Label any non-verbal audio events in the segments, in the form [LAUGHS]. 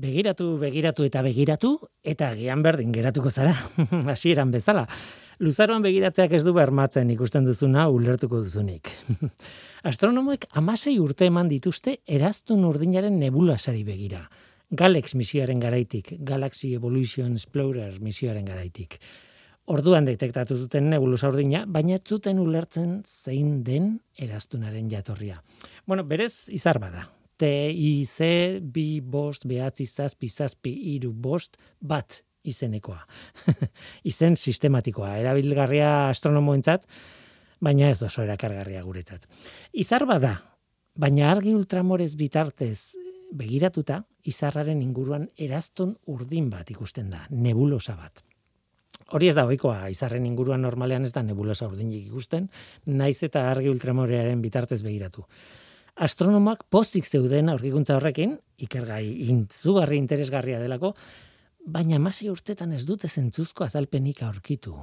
Begiratu, begiratu eta begiratu, eta gian berdin geratuko zara, [LAUGHS] hasieran bezala. Luzaroan begiratzeak ez du bermatzen ikusten duzuna ulertuko duzunik. [LAUGHS] Astronomoek amasei urte eman dituzte eraztun urdinaren nebulasari begira. Galex misioaren garaitik, Galaxy Evolution Explorer misioaren garaitik. Orduan detektatu zuten nebulosa urdina, baina zuten ulertzen zein den eraztunaren jatorria. Bueno, berez izar bada, T, I, C, bi, bost, behatzi, zazpi, zazpi, iru, bost, bat izenekoa. [LAUGHS] Izen sistematikoa, erabilgarria astronomoentzat, baina ez oso erakargarria guretzat. Izar bada, baina argi ultramorez bitartez begiratuta, izarraren inguruan erazton urdin bat ikusten da, nebulosa bat. Hori ez da ohikoa, izarren inguruan normalean ez da nebulosa urdinik ikusten, naiz eta argi ultramorearen bitartez begiratu astronomak pozik zeuden aurkikuntza horrekin, ikergai intzugarri interesgarria delako, baina masi urtetan ez dute zentzuzko azalpenik aurkitu.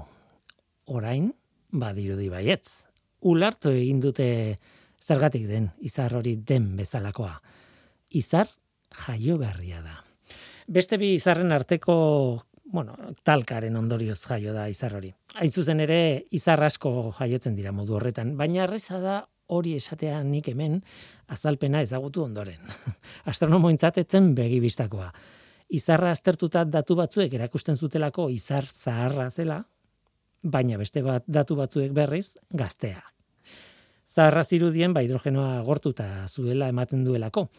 Orain, badirudi baietz. Ulartu egin dute zergatik den, izar hori den bezalakoa. Izar jaio berria da. Beste bi izarren arteko, bueno, talkaren ondorioz jaio da izar hori. Hain zuzen ere, izar asko jaiotzen dira modu horretan, baina arreza da hori esatea nik hemen azalpena ezagutu ondoren. [LAUGHS] Astronomo intzatetzen begi bistakoa. Izarra aztertuta datu batzuek erakusten zutelako izar zaharra zela, baina beste bat datu batzuek berriz gaztea. Zaharra zirudien ba hidrogenoa gortuta zuela ematen duelako.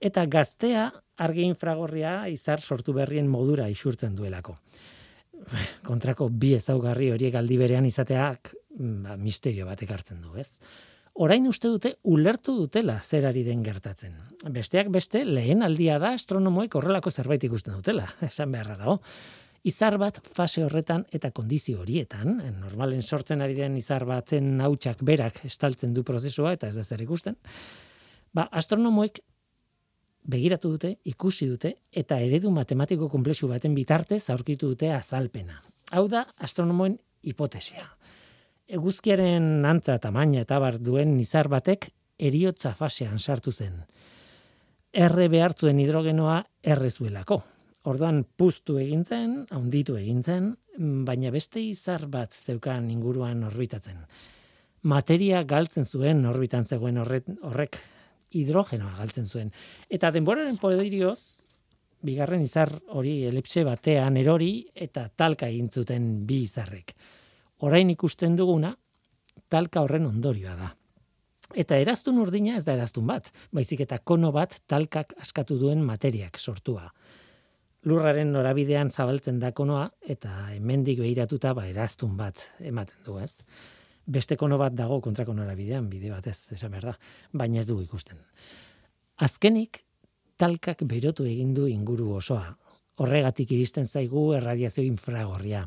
Eta gaztea argi infragorria izar sortu berrien modura isurtzen duelako. Kontrako bi ezaugarri horiek aldi berean izateak ba, misterio bat ekartzen du, ez? Orain uste dute ulertu dutela zerari den gertatzen. Besteak beste, lehen aldia da astronomoek horrelako zerbait ikusten dutela, [LAUGHS] esan beharra dago. Izar bat fase horretan eta kondizio horietan, normalen sortzen ari den izar batzen hautsak berak estaltzen du prozesua eta ez da zer ikusten, ba, astronomoek begiratu dute, ikusi dute, eta eredu matematiko komplexu baten bitartez aurkitu dute azalpena. Hau da astronomoen hipotesia eguzkiaren antza tamaina eta bar duen nizar batek eriotza fasean sartu zen. Erre behartzuen hidrogenoa errezuelako. Orduan puztu egin zen, haunditu egin zen, baina beste izar bat zeukan inguruan orbitatzen. Materia galtzen zuen orbitan zegoen horret, horrek hidrogenoa galtzen zuen. Eta denboraren poderioz, bigarren izar hori elipse batean erori eta talka egin zuten bi izarrek orain ikusten duguna, talka horren ondorioa da. Eta eraztun urdina ez da eraztun bat, baizik eta kono bat talkak askatu duen materiak sortua. Lurraren norabidean zabaltzen da konoa, eta hemendik behiratuta ba eraztun bat ematen du ez. Beste kono bat dago kontrako norabidean, bide bat ez, esan behar da, baina ez dugu ikusten. Azkenik, talkak berotu egin du inguru osoa. Horregatik iristen zaigu erradiazio infragorria.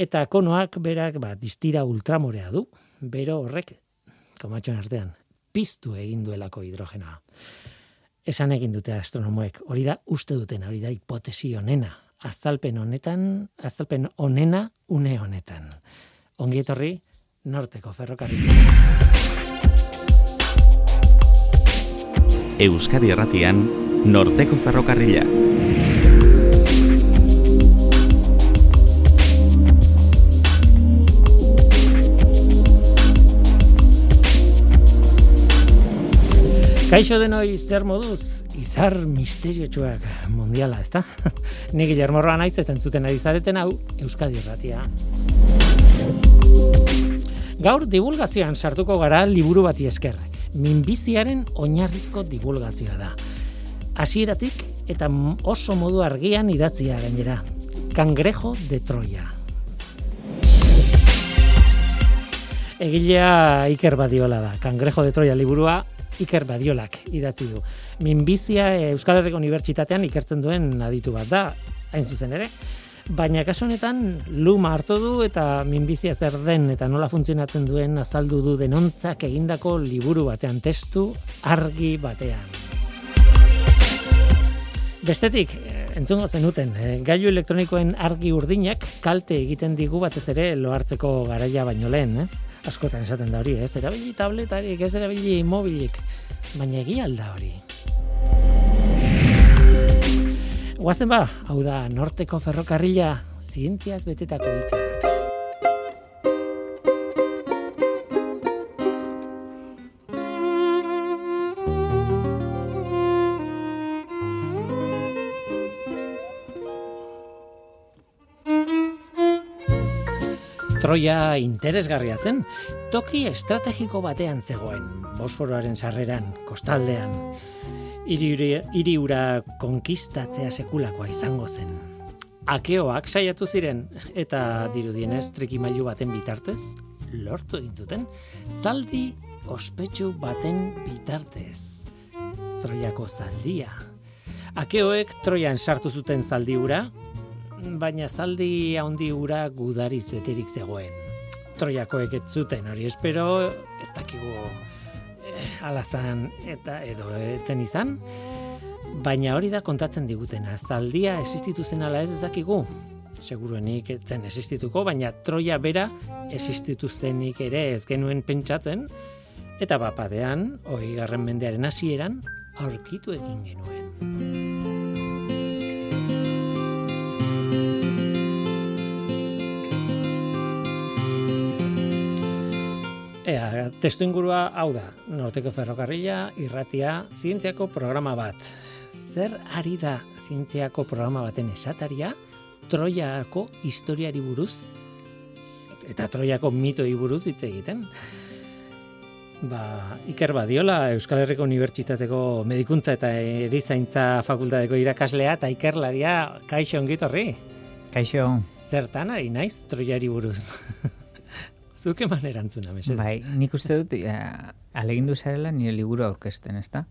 Eta konoak berak ba, distira ultramorea du, bero horrek, komatxoan artean, piztu egin duelako hidrogena. Esan egin dute astronomoek, hori da uste duten, hori da hipotesi honena. Azalpen honetan, azalpen honena une honetan. Ongi etorri, norteko ferrokarri. Euskadi erratian, norteko ferrokarrila. Kaixo denoi zer moduz, izar misterio txuak mundiala, ezta? [LAUGHS] Ni Guillermo Roa naiz eta entzuten ari zareten hau Euskadi Erratia. Gaur divulgazioan sartuko gara liburu bati esker. Minbiziaren oinarrizko divulgazioa da. Hasieratik eta oso modu argian idatzia gainera. Cangrejo de Troya. Egilea Iker Badiola da. Cangrejo de Troya liburua Iker Badiolak idatzi du. Minbizia eh, Euskal Herriko Unibertsitatean ikertzen duen aditu bat da, hain zuzen ere. Baina kasu honetan luma hartu du eta minbizia zer den eta nola funtzionatzen duen azaldu du denontzak egindako liburu batean testu argi batean. Bestetik, eh, entzungo zenuten, eh, gailu elektronikoen argi urdinak kalte egiten digu batez ere lohartzeko garaia baino lehen, ez? askotan esaten da hori, ez? Erabili tabletarik, ez erabili mobilik, baina egia alda hori. Guazen ba, hau da, norteko ferrokarrila, zientziaz betetako hitzak. Troia interesgarria zen, toki estrategiko batean zegoen, Bosforoaren sarreran, kostaldean. Hiri ura konkistatzea sekulakoa izango zen. Akeoak saiatu ziren eta dirudienez trikimailu baten bitartez lortu egin zaldi ospetsu baten bitartez. Troiako zaldia. Akeoek Troian sartu zuten zaldi ura, baina zaldi handi ura gudariz beterik zegoen. Troiakoek ez zuten hori espero, ez dakigu eh, alazan eta edo etzen izan, baina hori da kontatzen digutena. Zaldia existitu zen ala ez ez dakigu, seguruenik etzen existituko, baina Troia bera existitu zenik ere ez genuen pentsatzen, eta bapadean, hori garren mendearen hasieran aurkitu egin genuen. Ea, testu ingurua hau da, Norteko Ferrokarrila, irratia, zientziako programa bat. Zer ari da zientziako programa baten esataria, Troiako historiari buruz, eta Troiako mitoi buruz hitz egiten. Ba, Iker Badiola, Euskal Herriko Unibertsitateko Medikuntza eta Erizaintza Fakultateko irakaslea, eta Ikerlaria, kaixo ongitorri? Kaixo. Zertan ari naiz Troiari buruz? [LAUGHS] Zuke man erantzuna, mesedez. Bai, nik uste dut, ja, alegindu zarela nire liburu aurkesten, ez da?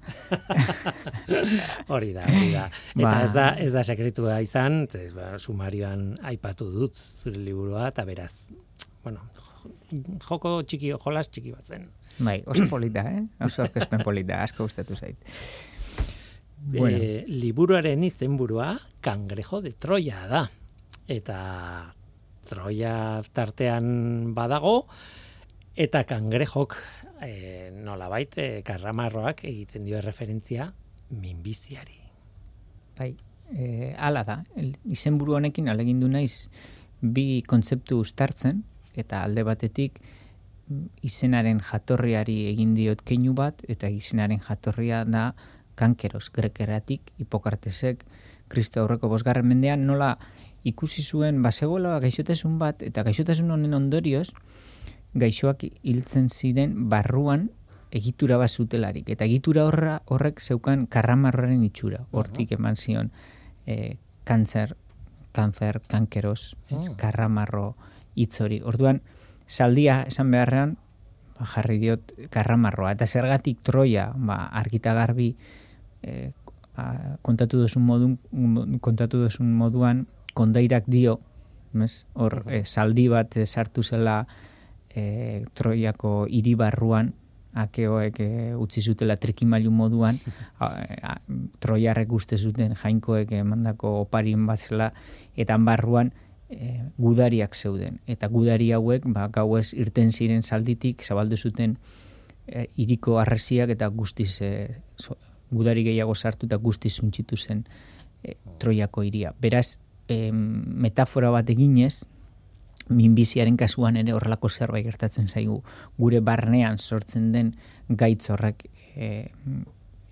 [LAUGHS] hori da, hori da. Eta ba... ez, da, ez da sekretua izan, ez, ba, sumarioan aipatu dut zure liburua, eta beraz, bueno, joko txiki, jolas txiki bat zen. Bai, oso polita, eh? Oso aurkezpen polita, asko gustatu zait. Bueno. E, liburuaren izenburua kangrejo de Troya da. Eta Troia tartean badago, eta kangrejok e, nola baite, karramarroak egiten dio referentzia minbiziari. Bai, e, ala da, izenburu honekin alegindu naiz bi kontzeptu ustartzen, eta alde batetik izenaren jatorriari egin diot keinu bat, eta izenaren jatorria da kankeros, grekeratik, hipokartesek, kristo aurreko bosgarren mendean, nola ikusi zuen basegola gaixotasun bat eta gaixotasun honen ondorioz gaixoak hiltzen ziren barruan egitura bat zutelarik. Eta egitura horra horrek zeukan karramarroaren itxura. Hortik eman zion e, kanzer kanzer kankeros oh. karramarro itzori orduan saldia esan beharrean ba, jarri diot karramarroa. Eta zergatik troia ba argita garbi e, kontatu duzun modun kontatu duzun moduan kondairak dio, mes, hor, e, saldi bat e, sartu zela e, Troiako iribarruan, akeoek e, utzi zutela trikimailu moduan, a, [LAUGHS] Troiarrek uste zuten jainkoek emandako oparien bat zela, eta barruan e, gudariak zeuden. Eta gudari hauek, ba, gauez irten ziren salditik, zabaldu zuten e, iriko arresiak eta guztiz e, gudari gehiago sartu eta guztiz untxitu zen e, Troiako iria. Beraz, e, metafora bat eginez, minbiziaren kasuan ere horrelako zerbait gertatzen zaigu gure barnean sortzen den gaitz horrek e,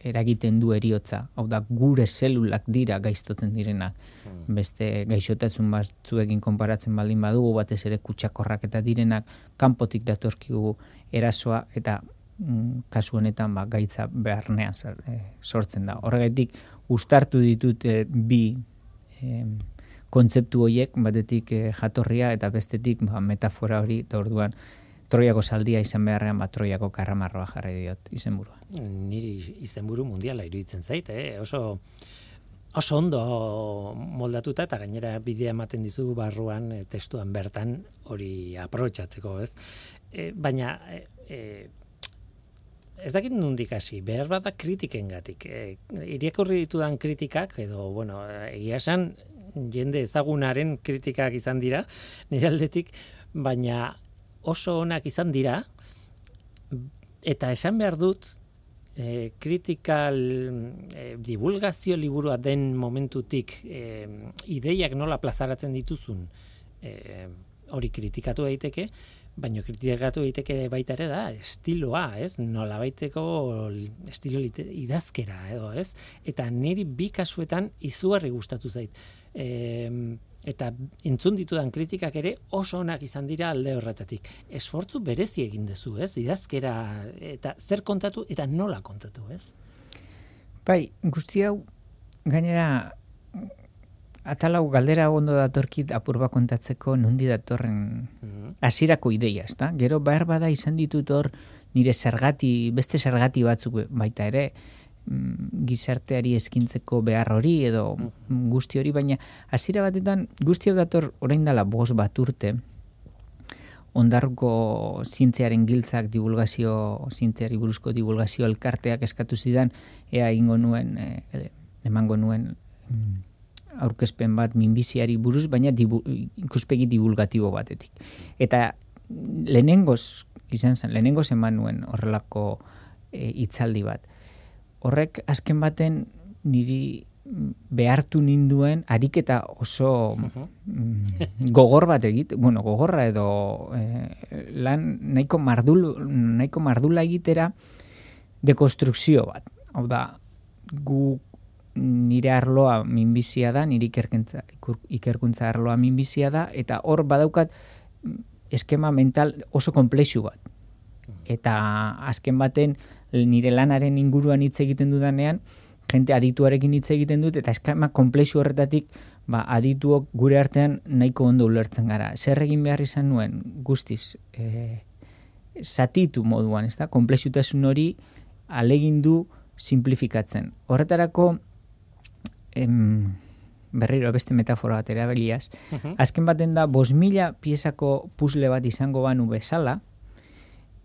eragiten du eriotza. Hau da, gure zelulak dira gaiztotzen direnak. Hmm. Beste gaixotasun batzuekin konparatzen baldin badugu, batez ere kutsakorrak eta direnak, kanpotik datorkigu erasoa eta mm, kasu honetan ba, gaitza beharnean e, sortzen da. Horregatik, ustartu ditut bi kontzeptu horiek batetik e, jatorria eta bestetik ba, metafora hori eta orduan Troiako saldia izan beharrean bat Troiako karramarroa jarri diot izenburua. Niri izenburu mundiala iruditzen zait, eh? oso oso ondo moldatuta eta gainera bidea ematen dizu barruan e, testuan bertan hori aprobetsatzeko, ez? E, baina e, ez dakit nundik hasi, behar bada kritikengatik. E, iriakurri ditudan kritikak, edo, bueno, egia esan, jende ezagunaren kritikak izan dira, nire aldetik, baina oso onak izan dira, eta esan behar dut, e, kritikal e, divulgazio liburua den momentutik e, ideiak nola plazaratzen dituzun e, hori kritikatu daiteke, baina kritikatu daiteke baita ere da estiloa, ez? Nola baiteko estilo idazkera edo, ez? Eta niri bi kasuetan izugarri gustatu zait. E, eta entzun ditudan kritikak ere oso onak izan dira alde horretatik. Esfortzu berezi egin duzu, ez? Idazkera eta zer kontatu eta nola kontatu, ez? Bai, guzti hau gainera atalau galdera ondo datorkit apurba kontatzeko nundi datorren mhm. hasierako ideia, ezta? Gero behar bada izan ditut hor nire zergati, beste zergati batzuk baita ere, Mm, gizarteari eskintzeko behar hori edo mm. guzti hori, baina hasiera batetan guzti dator orain dela bos bat urte, ondarruko zintzearen giltzak divulgazio, zintzeari buruzko divulgazio elkarteak eskatu zidan, ea ingo nuen, e, emango nuen mm, aurkezpen bat minbiziari buruz, baina dibu, ikuspegi divulgatibo batetik. Eta lehenengoz, izan zen, lehenengoz eman nuen horrelako e, itzaldi bat horrek azken baten niri behartu ninduen ariketa oso mm, gogor bat egit, bueno, gogorra edo eh, lan nahiko mardul, nahiko mardula egitera dekonstrukzio bat. Hau da, gu nire arloa minbizia da, nire ikerkuntza, ikerkuntza arloa minbizia da, eta hor badaukat eskema mental oso komplexu bat. Eta azken baten, nire lanaren inguruan hitz egiten dudanean, jente adituarekin hitz egiten dut, eta eskama komplexu horretatik, ba, adituok gure artean nahiko ondo ulertzen gara. Zer egin behar izan nuen guztiz, e, satitu moduan, ez da? Komplexutasun hori alegin du simplifikatzen. Horretarako, em, berriro beste metafora bat erabiliaz, uh azken baten da, bos mila piezako puzle bat izango banu bezala,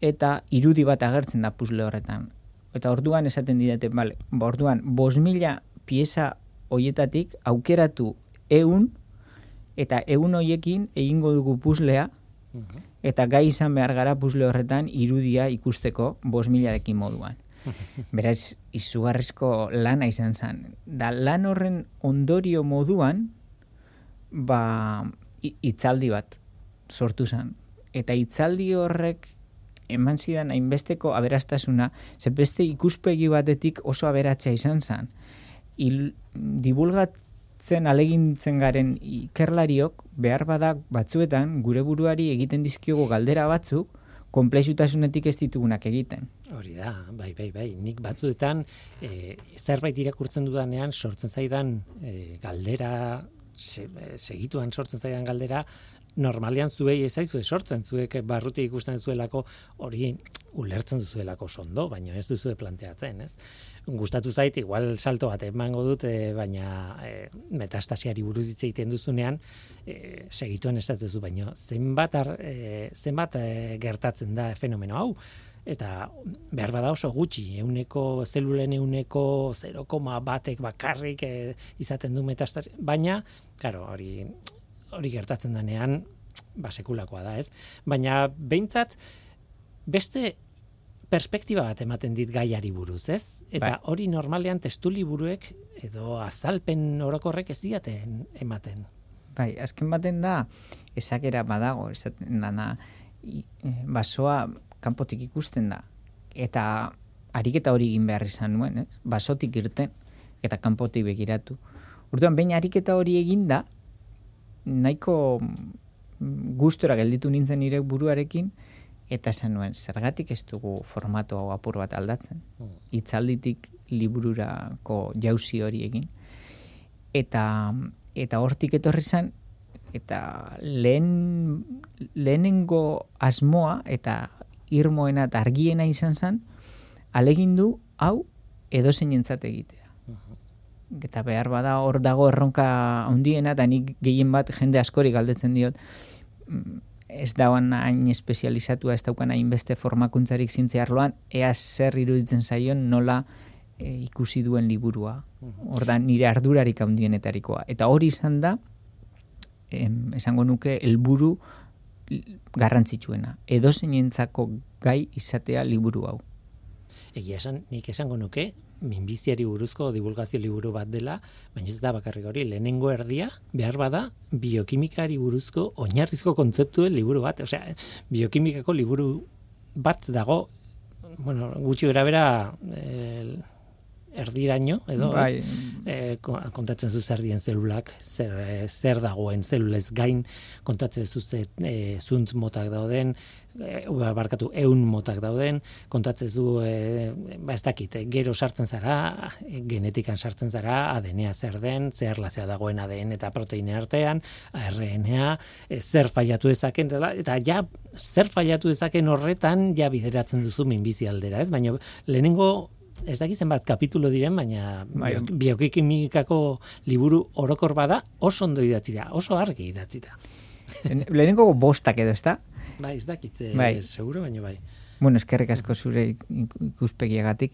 eta irudi bat agertzen da puzle horretan. Eta orduan esaten didate, bale, ba orduan, bos mila pieza hoietatik aukeratu eun, eta eun hoiekin egingo dugu puzlea, mhm. eta gai izan behar gara puzle horretan irudia ikusteko bos milarekin moduan. [LAUGHS] Beraz, izugarrizko lana izan zen. Da lan horren ondorio moduan, ba, itzaldi bat sortu zen. Eta itzaldi horrek eman zidan hainbesteko aberastasuna, ze beste ikuspegi batetik oso aberatsa izan zen. Il, divulgatzen alegintzen garen ikerlariok behar badak batzuetan gure buruari egiten dizkiogo galdera batzuk, komplexutasunetik ez ditugunak egiten. Hori da, bai, bai, bai. Nik batzuetan e, zerbait irakurtzen dudanean sortzen zaidan e, galdera, se, segituan sortzen zaidan galdera, normalian zuei ezaizu sortzen zuek barruti ikusten zuelako hori ulertzen duzuelako sondo, baina ez duzu planteatzen, ez? Gustatu zait igual salto bat emango dut, e, baina e, metastasiari buruz hitz egiten duzunean e, segituen ez duzu, baina zenbat ar, e, zenbat gertatzen da fenomeno hau eta behar bada oso gutxi, euneko zelulen euneko 0, batek bakarrik izaten du metastasia, baina, claro, hori hori gertatzen denean ba sekulakoa da, ez? Baina behintzat beste perspektiba bat ematen dit gaiari buruz, ez? Eta bai. hori normalean testu liburuek edo azalpen orokorrek ez diaten ematen. Bai, azken baten da esakera badago, esaten dana e, basoa kanpotik ikusten da eta ariketa hori egin behar izan nuen, ez? Basotik irten eta kanpotik begiratu. Urduan, baina ariketa hori eginda, nahiko gustora gelditu nintzen nire buruarekin, eta esan nuen, zergatik ez dugu formato hau apur bat aldatzen. Mm. Itzalditik libururako jauzi hori egin. Eta, eta hortik etorri zen, eta lehen, lehenengo asmoa eta irmoena eta argiena izan zen, alegindu hau edo zein egitea eta behar bada hor dago erronka handiena eta nik gehien bat jende askori galdetzen diot. Mm, ez dauan hain espezializatua ez daukan hain beste formakuntzarik zintze arloan. Ea zer iruditzen zaion nola e, ikusi duen liburua. Hor da nire ardurarik handienetarikoa eta hori izan da em, esango nuke helburu garrantzitsuena. Edo gai izatea liburu hau. Egia esan, nik esango nuke, minbiziari buruzko divulgazio liburu bat dela, baina ez da bakarrik hori, lehenengo erdia, behar bada, biokimikari buruzko oinarrizko kontzeptuen liburu bat, osea, biokimikako liburu bat dago, bueno, gutxi gara bera, eh, erdiraino edo bai. e, kontatzen zu zer dien zelulak zer, e, zer dagoen zelulez gain kontatzen zu ze e, zuntz motak dauden e, barkatu eun motak dauden kontatzen zu e, ba ez dakit gero sartzen zara genetikan sartzen zara ADNa zer den zer erlazioa dagoen ADN eta proteine artean RNA e, zer fallatu dezaken eta ja zer fallatu dezaken horretan ja bideratzen duzu minbizi aldera ez baina lehenengo ez dakit zenbat kapitulo diren, baina bai. biokimikako liburu orokor bada oso ondo idatzi da, oso argi idatzi da. Lehenengo bostak edo, ez da? Bai, ez dakit, eh, bai. seguro, baina bai. Bueno, eskerrik asko zure ikuspegiagatik.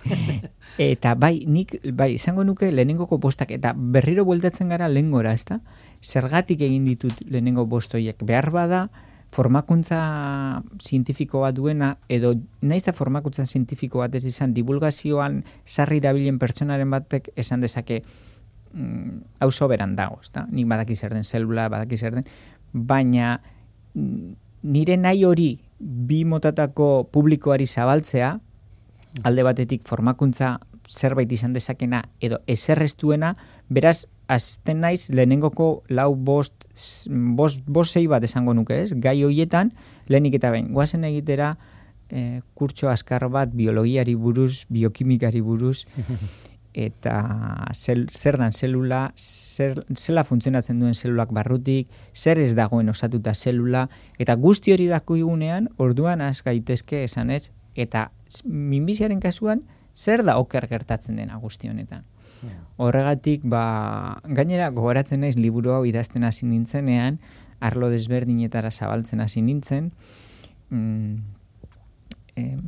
[LAUGHS] eta bai, nik, bai, izango nuke lehenengoko bostak, eta berriro bueltatzen gara lehengora, ez da? Zergatik egin ditut lehenengo bostoiek behar bada, formakuntza zientifiko bat duena, edo naiz da formakuntza zientifiko bat ez izan, divulgazioan sarri dabilen pertsonaren batek esan dezake mm, hau soberan dago, ezta? Nik badaki zer den zelula, badaki zer den, baina mm, nire nahi hori bi motatako publikoari zabaltzea, alde batetik formakuntza zerbait izan dezakena edo eserrestuena, beraz azten naiz lehenengoko lau bost, bost, bost zei bat esango nuke ez, gai hoietan lehenik eta behin, guazen egitera e, kurtso askar bat biologiari buruz, biokimikari buruz, [LAUGHS] eta zel, zer dan zelula, zer, zela funtzionatzen duen zelulak barrutik, zer ez dagoen osatuta zelula, eta guzti hori dako igunean, orduan az gaitezke esan ez, eta minbiziaren kasuan, zer da oker gertatzen dena guzti honetan. Horregatik, ba, gainera, gogoratzen naiz liburu hau idazten hasi nintzenean, arlo desberdinetara zabaltzen hasi nintzen, mm, em,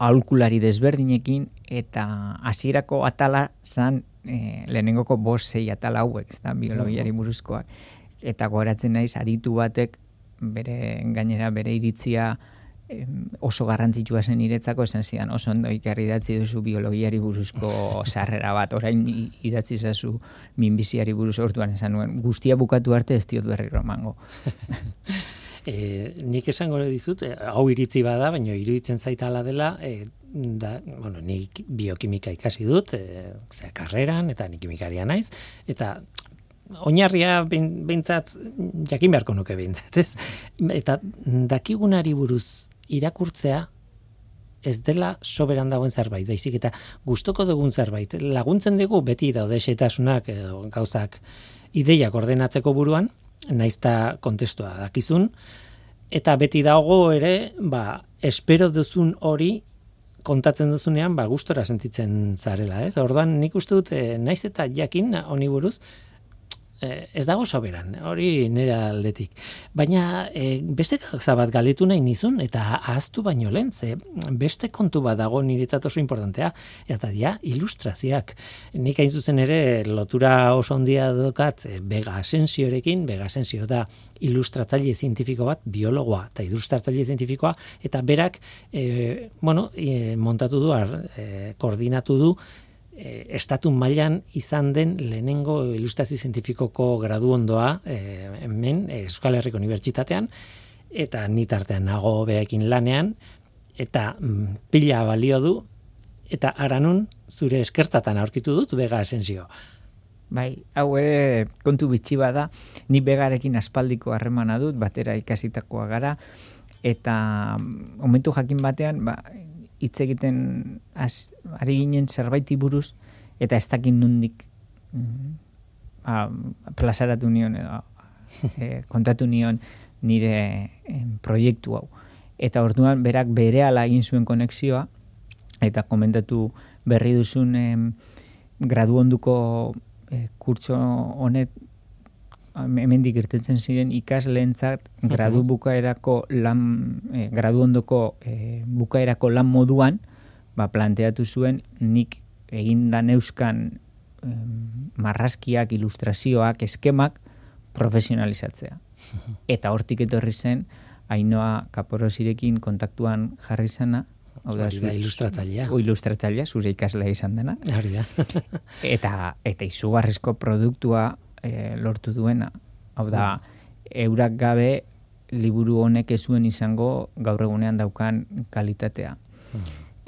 aulkulari desberdinekin, eta hasierako atala zan e, lehenengoko bos zei atala hauek, ez da, biologiari buruzkoak. Eta gogoratzen naiz, aditu batek, bere, gainera, bere iritzia, oso garrantzitsua zen iretzako esan zidan oso ondo ikarri idatzi duzu biologiari buruzko sarrera bat orain idatzi zazu minbiziari buruz orduan esan nuen guztia bukatu arte ez diot berri romango [LAUGHS] e, nik esango dizut e, hau iritzi bada baina iruditzen zaitala dela e, da, bueno, nik biokimika ikasi dut e, zera karreran eta nik kimikaria naiz eta oinarria behintzat jakin beharko nuke behintzat, ez? Eta dakigunari buruz irakurtzea ez dela soberan dagoen zerbait, baizik eta gustoko dugun zerbait. Laguntzen dugu beti daude xetasunak gauzak ideiak ordenatzeko buruan, naizta kontestua dakizun, eta beti dago ere, ba, espero duzun hori kontatzen duzunean, ba, gustora sentitzen zarela, ez? Orduan, nik uste dut, eh, naiz eta jakin honi buruz, Eh, ez dago soberan, hori nire aldetik. Baina e, beste gauza bat galetu nahi nizun, eta ahaztu baino lehen, ze beste kontu bat dago niretzat oso importantea, eta dia ilustrazioak. Nik hain zuzen ere lotura oso ondia dokat e, Bega Asensiorekin, Bega Asensio da ilustratzaile zientifiko bat, biologoa eta ilustratzaile zientifikoa, eta berak, e, bueno, e, montatu du, ar, koordinatu du, e, estatu mailan izan den lehenengo ilustrazio zientifikoko gradu ondoa e, hemen Euskal Herriko Unibertsitatean eta ni tartean nago berekin lanean eta mm, pila balio du eta aranun zure eskertatan aurkitu dut bega esensio. Bai, hau ere kontu bitxi bada, ni begarekin aspaldiko harremana dut, batera ikasitakoa gara, eta mm, momentu jakin batean, ba, hitz egiten az, ari ginen zerbaiti buruz eta ez dakin nundik mm, a, plazaratu nion edo [LAUGHS] e, kontatu nion nire proiektu hau. Eta orduan berak bere ala egin zuen konexioa eta komentatu berri duzun em, gradu onduko e, kurtso honet hemendik irtetzen ziren ikasleentzat gradu bukaerako lan eh, gradu ondoko e, bukaerako lan moduan ba, planteatu zuen nik egin da neuskan marrazkiak, ilustrazioak, eskemak profesionalizatzea. Eta hortik etorri zen Ainoa Kaporosirekin kontaktuan jarri zena Hau da, da ilustratzailea. O ilustratzailea, zure ikaslea izan dena. Hori da. eta, eta izugarrizko produktua e, lortu duena. Hau da, eurak gabe liburu honek ez zuen izango gaur egunean daukan kalitatea.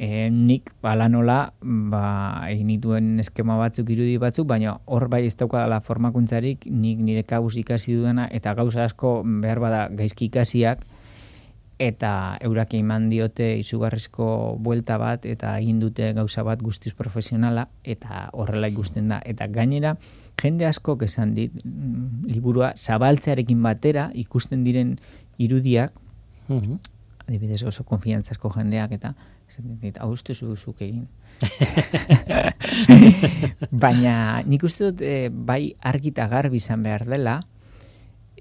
E, nik bala nola ba, egin dituen eskema batzuk irudi batzuk, baina hor bai ez daukala formakuntzarik nik nire kabuz ikasi duena eta gauza asko behar bada gaizki ikasiak eta eurak eman diote izugarrizko buelta bat eta egin dute gauza bat guztiz profesionala eta horrela ikusten da. Eta gainera, jende asko esan dit, mm, liburua zabaltzearekin batera ikusten diren irudiak, mm adibidez oso konfiantzazko jendeak eta esan dit, hau zuzuk egin. [LAUGHS] Baina nik uste dut e, bai argita garbi izan behar dela,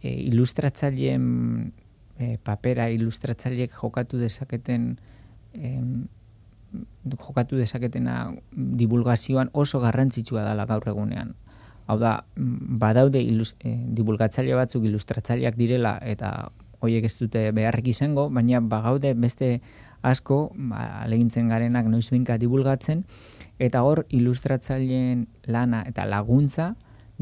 e, ilustratzaileen e, papera ilustratzaileek jokatu dezaketen em, jokatu dezaketena divulgazioan oso garrantzitsua dela gaur egunean. Hau da, badaude ilus, e, divulgatzaile batzuk ilustratzaileak direla eta hoiek ez dute beharrik izango, baina bagaude beste asko, ba, alegintzen garenak noiz binka divulgatzen, eta hor ilustratzaileen lana eta laguntza,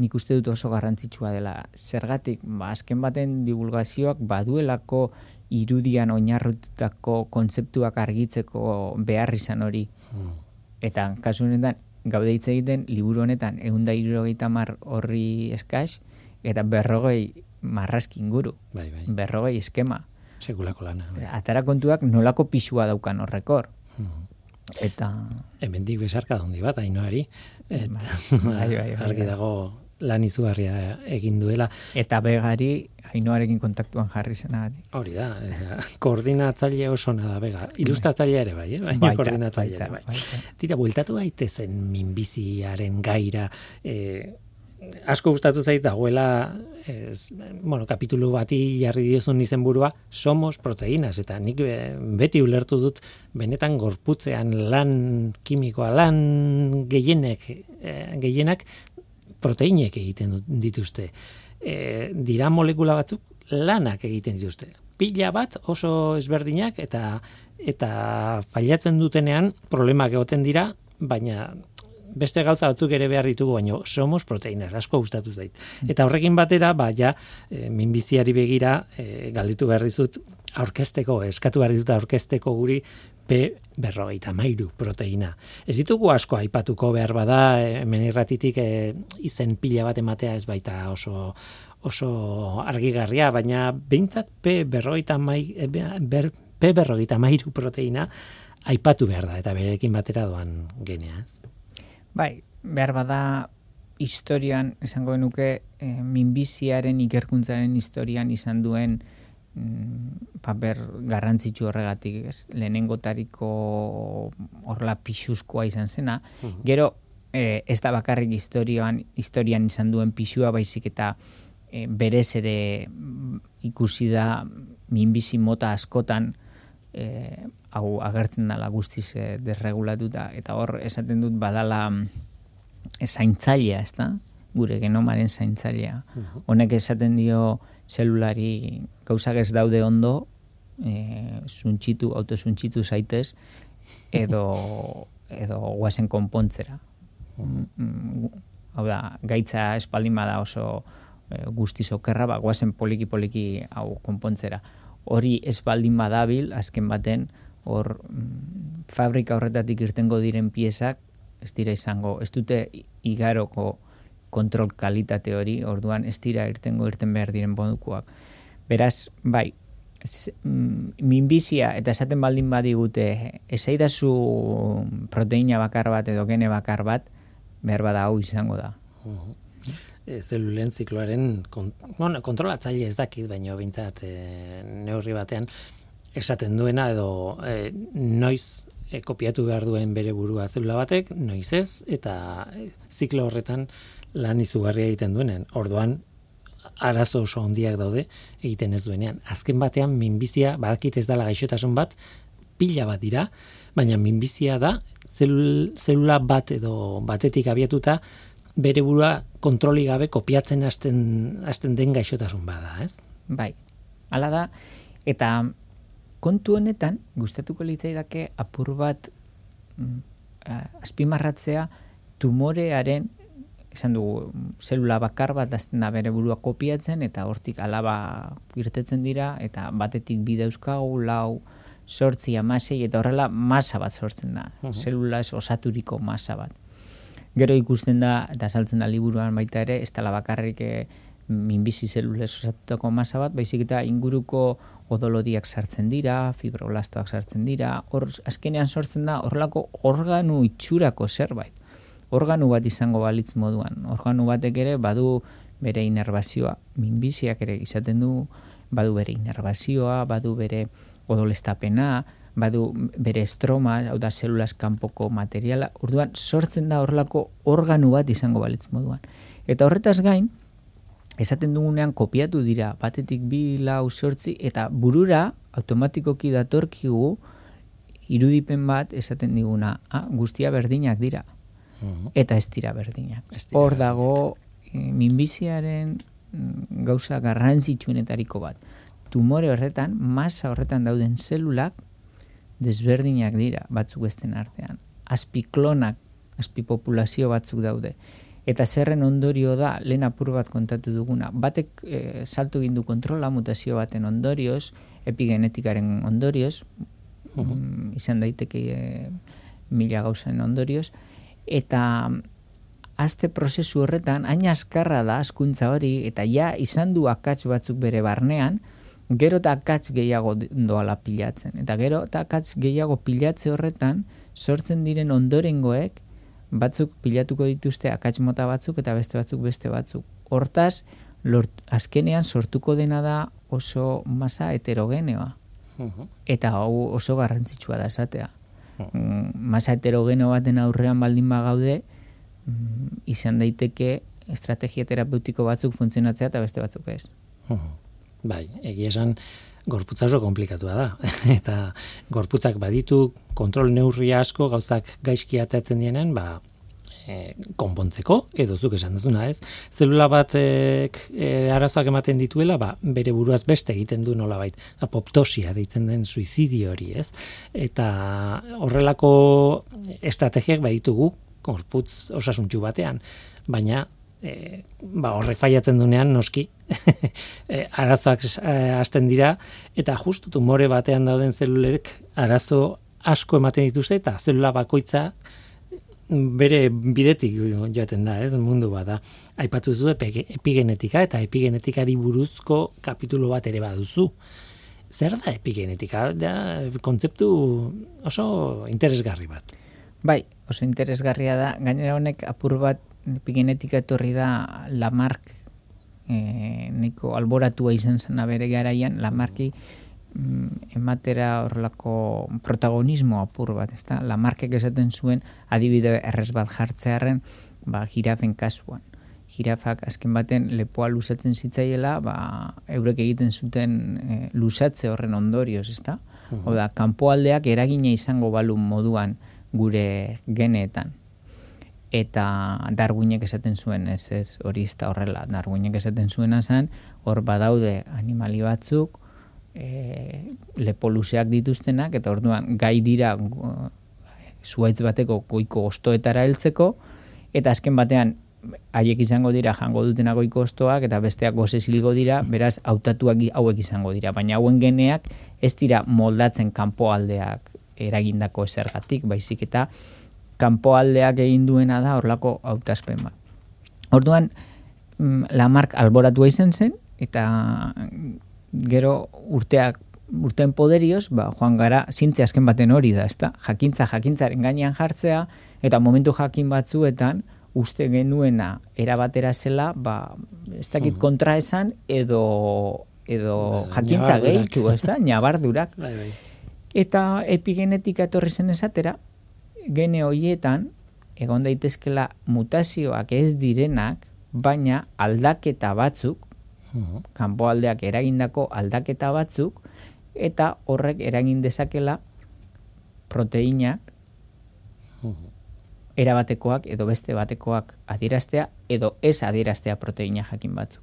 nik uste dut oso garrantzitsua dela. Zergatik, ba, azken baten divulgazioak baduelako irudian oinarrututako kontzeptuak argitzeko behar izan hori. Hmm. Eta, kasu honetan, gaude hitz egiten, liburu honetan, egun da irurogeita mar horri eskaz, eta berrogei marraskin guru. Bai, bai. Berrogei eskema. Sekulako lana. Bai. Atara kontuak nolako pisua daukan horrekor. Hmm. Eta... Hemen dik bezarka dondi bat, hainoari. Bai, bai, bai, argi dago lan izugarria egin duela. Eta begari hainoarekin kontaktuan jarri zena. Hori da, koordinatzaile oso nada bega. Ilustratzaile ere bai, eh? baina koordinatzaile ere bai. Tira, bueltatu gaitezen minbiziaren gaira, eh, asko gustatu zait dagoela ez, bueno, kapitulu bati jarri diozun izenburua somos proteínas eta nik beti ulertu dut benetan gorputzean lan kimikoa lan gehienek eh, gehienak proteinek egiten dituzte. E, dira molekula batzuk lanak egiten dituzte. Pila bat oso ezberdinak eta eta failatzen dutenean problemak egoten dira, baina beste gauza batzuk ere behar ditugu, baina somos proteinas, asko gustatu zait. Eta horrekin batera, ba, ja, e, minbiziari begira, e, galditu behar dizut, aurkesteko, eskatu behar dizut aurkesteko guri, P berrogeita mairu proteina. Ez ditugu asko aipatuko behar bada, hemen irratitik e, izen pila bat ematea ez baita oso oso argigarria, baina behintzat P berrogeita mai, e, ber, P berrogeita mairu proteina aipatu behar da, eta berekin batera doan geneaz. Bai, behar bada historian, esango nuke, e, minbiziaren ikerkuntzaren historian izan duen paper garrantzitsu horregatik, ez? Lehenengotariko horla pixuzkoa izan zena. Gero, e, ez da bakarrik historian, historian izan duen pixua, baizik eta e, berez ere mm, ikusi da minbizi mota askotan e, hau agertzen dela guztiz e, desregulatuta. Eta hor, esaten dut badala e, zaintzailea, ez da? Gure genomaren zaintzailea. Honek esaten dio zelulari gauzak ez daude ondo, e, zuntxitu, autozuntxitu zaitez, edo, edo guazen konpontzera. Hau da, gaitza espaldin bada oso e, guzti zokerra, ba, guazen poliki-poliki hau konpontzera. Hori espaldin badabil, azken baten, hor mm, fabrika horretatik irtengo diren piezak, ez dira izango, ez dute igaroko kontrol kalitate hori, orduan ez dira irtengo irten behar diren bodukoak. Beraz, bai, mm, minbizia eta esaten baldin badigute esaidazu proteina bakar bat edo gene bakar bat, behar bada hau izango da. E, zelulen zikloaren kont bueno, kontrolatzaile ez dakit, baina bintzat e, neurri batean esaten duena edo e, noiz e, kopiatu behar duen bere burua zelula batek, noiz ez, eta ziklo horretan lan izugarria egiten duenen. Orduan, arazo oso ondiak daude egiten ez duenean. Azken batean, minbizia, badakit ez dala gaixotasun bat, pila bat dira, baina minbizia da, zelul, zelula bat edo batetik abiatuta, bere burua kontroli gabe kopiatzen hasten, hasten den gaixotasun bada, ez? Bai, hala da, eta kontu honetan, gustatuko litzaidake apur bat mm, azpimarratzea tumorearen esan dugu, zelula bakar bat azten da bere burua kopiatzen, eta hortik alaba irtetzen dira, eta batetik bide euskagu, lau, sortzi, amasei, eta horrela masa bat sortzen da. Uh Zelula ez osaturiko masa bat. Gero ikusten da, eta saltzen da liburuan baita ere, ez tala bakarrik eh, minbizi zelulez osatutako masa bat, baizik eta inguruko odolodiak sartzen dira, fibroblastoak sartzen dira, hor azkenean sortzen da horrelako organu itxurako zerbait organu bat izango balitz moduan. Organu batek ere badu bere inerbazioa, minbiziak ere izaten du, badu bere inerbazioa, badu bere odolestapena, badu bere estroma, hau da zelulaz kanpoko materiala, orduan sortzen da horrelako organu bat izango balitz moduan. Eta horretaz gain, esaten dugunean kopiatu dira, batetik bi lau sortzi, eta burura automatikoki datorkigu irudipen bat esaten diguna, ah, guztia berdinak dira, eta ez dira berdinak. Hor dago eh, minbiziaren mm, gauza garrantzitsuenetariko bat. Tumore horretan, masa horretan dauden zelulak desberdinak dira batzuk esten artean. Azpiklonak, azpipopulazio batzuk daude. Eta zerren ondorio da, lehen apur bat kontatu duguna, batek e, saltu gindu kontrola mutazio baten ondorioz, epigenetikaren ondorioz, mm, izan daiteke e, mila gauzen ondorioz, eta azte prozesu horretan, hain askarra da askuntza hori, eta ja izan du akats batzuk bere barnean, gero eta akats gehiago doala pilatzen. Eta gero eta akats gehiago pilatze horretan, sortzen diren ondorengoek, batzuk pilatuko dituzte akats mota batzuk eta beste batzuk beste batzuk. Hortaz, lort, azkenean sortuko dena da oso masa heterogeneoa. Eta hau oso garrantzitsua da esatea. Mm, masa heterogeno baten aurrean baldin bagaude, mm, izan daiteke estrategia terapeutiko batzuk funtzionatzea eta beste batzuk ez. Bai, egia esan gorputza oso komplikatua da. [LAUGHS] eta gorputzak baditu kontrol neurri asko gauzak gaizki atatzen dienen, ba, e, konpontzeko, edo zuk esan duzuna, ez? Zelula bat e, arazoak ematen dituela, ba, bere buruaz beste egiten du nolabait, apoptosia deitzen den suizidio hori, ez? Eta horrelako estrategiak baditugu, korputz osasuntxu batean, baina e, ba, horrek faiatzen dunean noski [LAUGHS] e, arazoak e, hasten dira eta justu tumore batean dauden zelulek arazo asko ematen dituzte eta zelula bakoitza bere bidetik joaten da, ez, mundu bada. Aipatu zu epigenetika eta epigenetikari buruzko kapitulo bat ere baduzu. Zer da epigenetika? Da, kontzeptu oso interesgarri bat. Bai, oso interesgarria da. Gainera honek apur bat epigenetika etorri da Lamarck eh, niko alboratua izan zen bere garaian, Lamarcki mm, ematera horrelako protagonismo apur bat, ezta? La markek esaten zuen adibide errez bat jartzearen, ba, jirafen kasuan. Jirafak azken baten lepoa lusatzen zitzaiela, ba, eurek egiten zuten e, lusatze horren ondorioz, ezta? Uh -huh. kanpoaldeak eragina izango balu moduan gure geneetan. Eta darguinek esaten zuen, ez ez, hori ez horrela, darguinek esaten zuena zen, hor badaude animali batzuk, e, lepoluseak dituztenak, eta orduan gai dira zuaitz bateko goiko ostoetara heltzeko, eta azken batean haiek izango dira jango dutena goiko ostoak, eta besteak goze zilgo dira, beraz hautatuak hauek izango dira. Baina hauen geneak ez dira moldatzen kanpoaldeak eragindako esergatik, baizik eta kanpoaldeak egin duena da horlako hautaspen bat. Orduan, mm, Lamarck alboratua izan zen, eta gero urteak urten poderioz, ba, joan gara, zintze azken baten hori da, ezta? Jakintza, jakintzaren gainean jartzea, eta momentu jakin batzuetan, uste genuena erabatera zela, ba, ez dakit kontra esan, edo, edo ba, jakintza gehitu, ez da? Nabardurak. [LAUGHS] Bai, bai. Eta epigenetika etorri zen esatera, gene hoietan, egon daitezkela mutazioak ez direnak, baina aldaketa batzuk, kanpoaldeak eragindako aldaketa batzuk eta horrek eragin dezakela proteinak erabatekoak edo beste batekoak adieraztea edo ez adieraztea proteina jakin batzuk.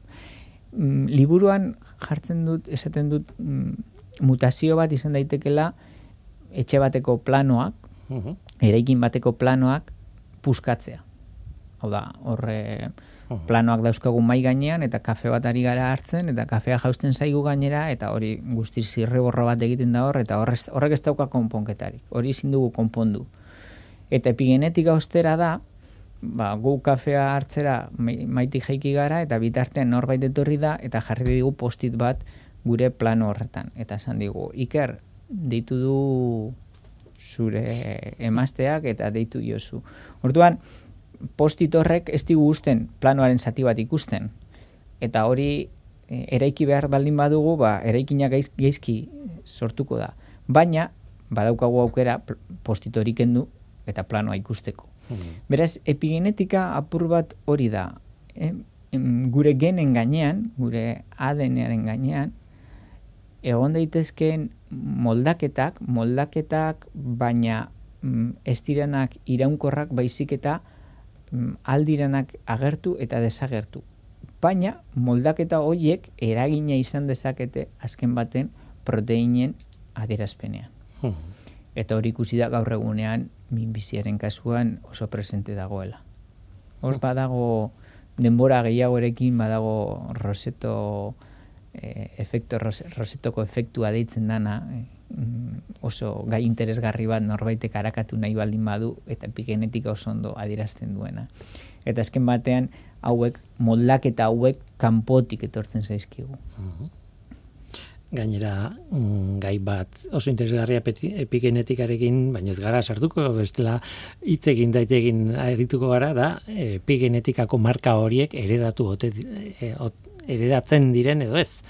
Mm, liburuan jartzen dut, esaten dut, mm, mutazio bat izan daitekela etxe bateko planoak, eraikin bateko planoak puskatzea. Hau da, horre planoak dauzkagu mai gainean eta kafe bat ari gara hartzen eta kafea jausten zaigu gainera eta hori guzti zirre borro bat egiten da hor eta horrez, horrek ez dauka konponketarik. Hori ezin dugu konpondu. Eta epigenetika ostera da, ba, gu kafea hartzera mai- maitik jaiki gara eta bitartean norbait etorri da eta jarri digu postit bat gure plano horretan. Eta esan digu, Iker, deitu du zure emazteak eta deitu jozu. Orduan, postit horrek ez digu usten planoaren zati bat ikusten. Eta hori e, eraiki behar baldin badugu, ba, eraikina gaiz, gaizki sortuko da. Baina, badaukagu aukera pl- postit hori kendu eta planoa ikusteko. Beraz, epigenetika apur bat hori da. Em, Gure genen gainean, gure ADN-aren gainean, egon daitezkeen moldaketak, moldaketak baina mm, ez iraunkorrak baizik eta mm, aldirenak agertu eta desagertu. Baina moldaketa horiek eragina izan dezakete azken baten proteinen adierazpenean. Mhm. Eta hori ikusi da gaur egunean minbiziaren kasuan oso presente dagoela. Hor badago denbora gehiagorekin badago roseto eh, efekto rose- rosetoko efektua deitzen dana mm, oso gai interesgarri bat norbaitek arakatu nahi baldin badu eta epigenetika oso ondo adierazten duena. Eta azken batean hauek moldaketa hauek kanpotik etortzen zaizkigu. gainera mm, gai bat oso interesgarria epigenetikarekin, baina ez gara sartuko, bestela hitz egin daitegin arituko gara da epigenetikako marka horiek eredatu ote, e, ot- eredatzen diren edo ez.